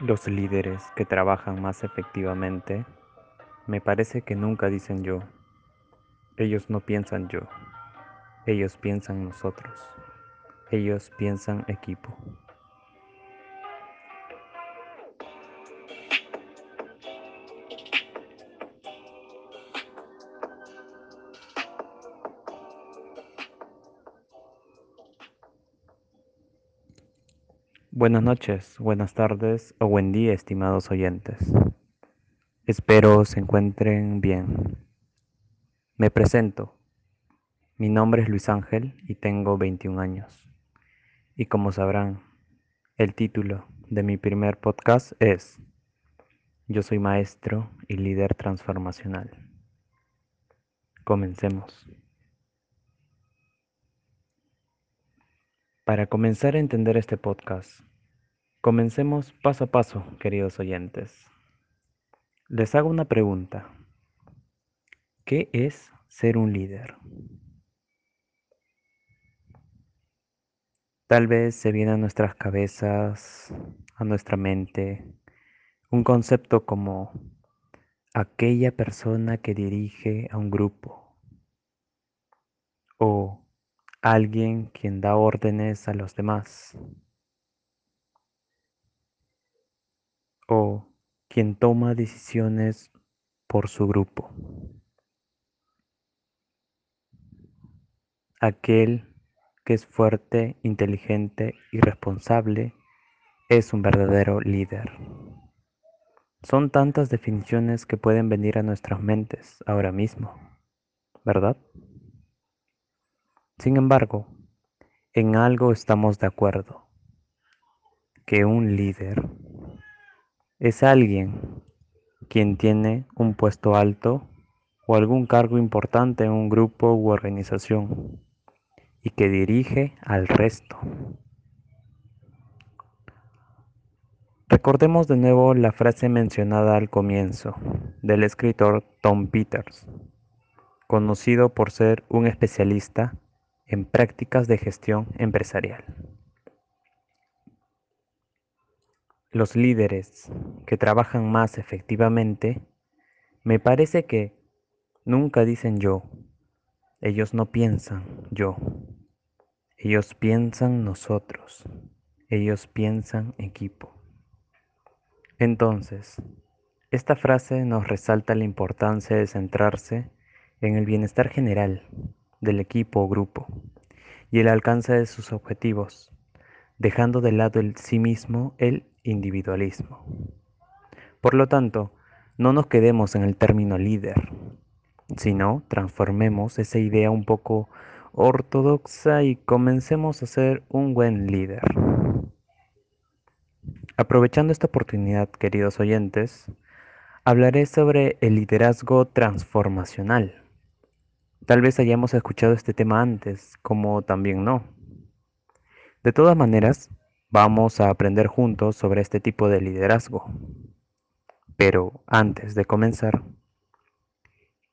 Los líderes que trabajan más efectivamente me parece que nunca dicen yo. Ellos no piensan yo. Ellos piensan nosotros. Ellos piensan equipo. Buenas noches, buenas tardes o buen día, estimados oyentes. Espero se encuentren bien. Me presento. Mi nombre es Luis Ángel y tengo 21 años. Y como sabrán, el título de mi primer podcast es Yo soy maestro y líder transformacional. Comencemos. Para comenzar a entender este podcast, comencemos paso a paso, queridos oyentes. Les hago una pregunta. ¿Qué es ser un líder? Tal vez se viene a nuestras cabezas, a nuestra mente, un concepto como aquella persona que dirige a un grupo o alguien quien da órdenes a los demás o quien toma decisiones por su grupo. Aquel que es fuerte, inteligente y responsable es un verdadero líder. Son tantas definiciones que pueden venir a nuestras mentes ahora mismo, ¿verdad? Sin embargo, en algo estamos de acuerdo, que un líder es alguien quien tiene un puesto alto o algún cargo importante en un grupo u organización y que dirige al resto. Recordemos de nuevo la frase mencionada al comienzo del escritor Tom Peters, conocido por ser un especialista en prácticas de gestión empresarial. Los líderes que trabajan más efectivamente, me parece que nunca dicen yo, ellos no piensan yo, ellos piensan nosotros, ellos piensan equipo. Entonces, esta frase nos resalta la importancia de centrarse en el bienestar general del equipo o grupo y el alcance de sus objetivos, dejando de lado el sí mismo el individualismo. Por lo tanto, no nos quedemos en el término líder, sino transformemos esa idea un poco ortodoxa y comencemos a ser un buen líder. Aprovechando esta oportunidad, queridos oyentes, hablaré sobre el liderazgo transformacional. Tal vez hayamos escuchado este tema antes, como también no. De todas maneras, vamos a aprender juntos sobre este tipo de liderazgo. Pero antes de comenzar,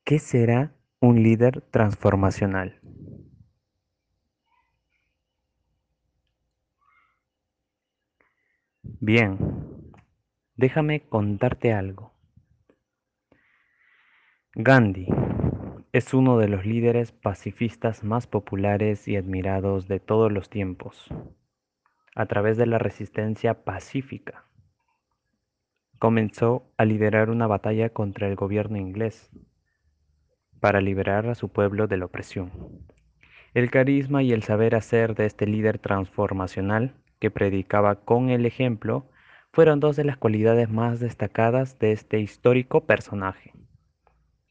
¿qué será un líder transformacional? Bien, déjame contarte algo. Gandhi es uno de los líderes pacifistas más populares y admirados de todos los tiempos, a través de la resistencia pacífica. Comenzó a liderar una batalla contra el gobierno inglés para liberar a su pueblo de la opresión. El carisma y el saber hacer de este líder transformacional que predicaba con el ejemplo fueron dos de las cualidades más destacadas de este histórico personaje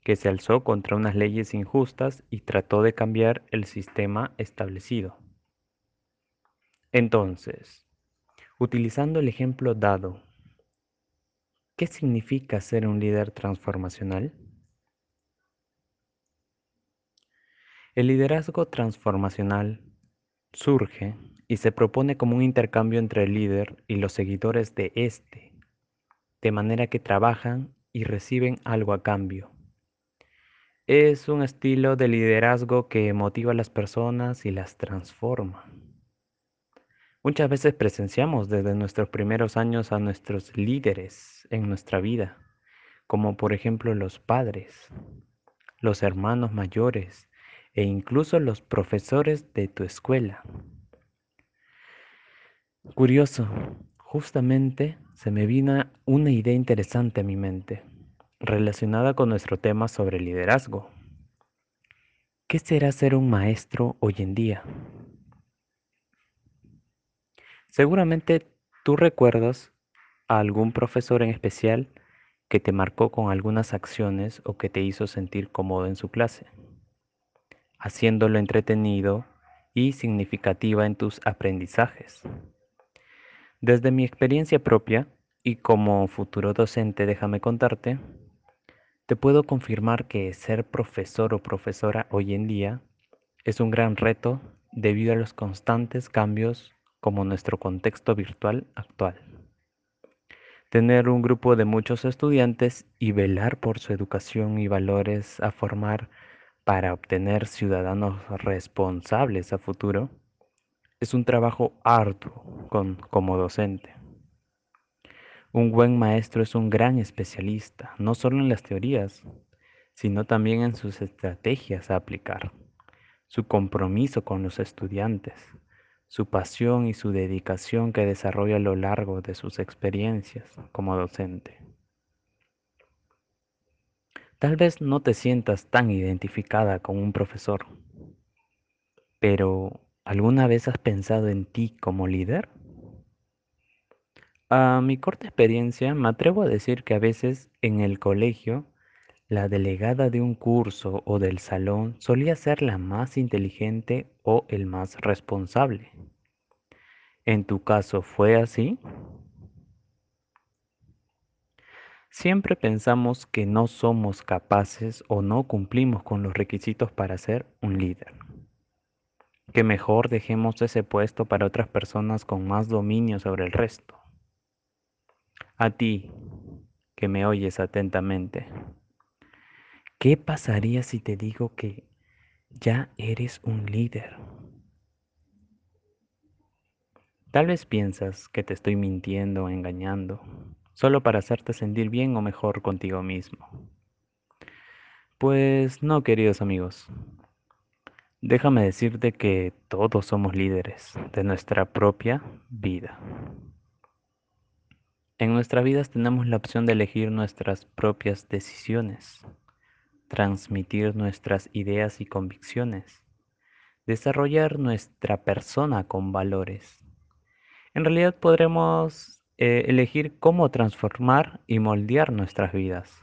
que se alzó contra unas leyes injustas y trató de cambiar el sistema establecido. Entonces, utilizando el ejemplo dado, ¿qué significa ser un líder transformacional? El liderazgo transformacional surge y se propone como un intercambio entre el líder y los seguidores de éste, de manera que trabajan y reciben algo a cambio. Es un estilo de liderazgo que motiva a las personas y las transforma. Muchas veces presenciamos desde nuestros primeros años a nuestros líderes en nuestra vida, como por ejemplo los padres, los hermanos mayores e incluso los profesores de tu escuela. Curioso, justamente se me vino una idea interesante a mi mente, relacionada con nuestro tema sobre liderazgo. ¿Qué será ser un maestro hoy en día? Seguramente tú recuerdas a algún profesor en especial que te marcó con algunas acciones o que te hizo sentir cómodo en su clase, haciéndolo entretenido y significativa en tus aprendizajes. Desde mi experiencia propia y como futuro docente, déjame contarte, te puedo confirmar que ser profesor o profesora hoy en día es un gran reto debido a los constantes cambios como nuestro contexto virtual actual tener un grupo de muchos estudiantes y velar por su educación y valores a formar para obtener ciudadanos responsables a futuro es un trabajo arduo como docente. Un buen maestro es un gran especialista, no solo en las teorías, sino también en sus estrategias a aplicar, su compromiso con los estudiantes, su pasión y su dedicación que desarrolla a lo largo de sus experiencias como docente. Tal vez no te sientas tan identificada con un profesor, pero ¿alguna vez has pensado en ti como líder? A mi corta experiencia me atrevo a decir que a veces en el colegio la delegada de un curso o del salón solía ser la más inteligente o el más responsable. ¿En tu caso fue así? Siempre pensamos que no somos capaces o no cumplimos con los requisitos para ser un líder. Que mejor dejemos ese puesto para otras personas con más dominio sobre el resto. A ti, que me oyes atentamente, ¿qué pasaría si te digo que ya eres un líder? Tal vez piensas que te estoy mintiendo o engañando, solo para hacerte sentir bien o mejor contigo mismo. Pues no, queridos amigos. Déjame decirte que todos somos líderes de nuestra propia vida. En nuestras vidas tenemos la opción de elegir nuestras propias decisiones, transmitir nuestras ideas y convicciones, desarrollar nuestra persona con valores en realidad podremos eh, elegir cómo transformar y moldear nuestras vidas.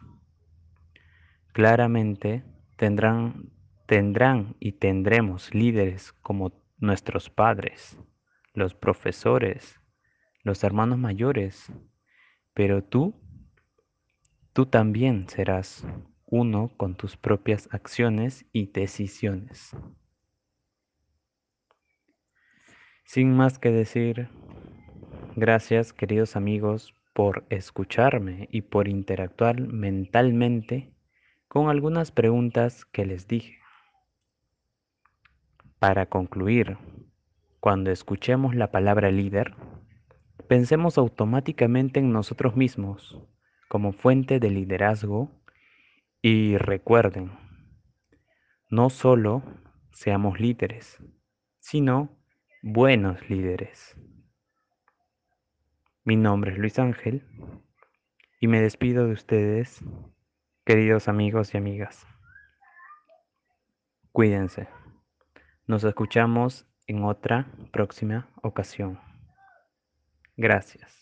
Claramente tendrán, tendrán y tendremos líderes como nuestros padres, los profesores, los hermanos mayores, pero tú, tú también serás uno con tus propias acciones y decisiones. Sin más que decir, Gracias, queridos amigos, por escucharme y por interactuar mentalmente con algunas preguntas que les dije. Para concluir, cuando escuchemos la palabra líder, pensemos automáticamente en nosotros mismos como fuente de liderazgo y recuerden, no solo seamos líderes, sino buenos líderes. Mi nombre es Luis Ángel y me despido de ustedes, queridos amigos y amigas. Cuídense. Nos escuchamos en otra próxima ocasión. Gracias.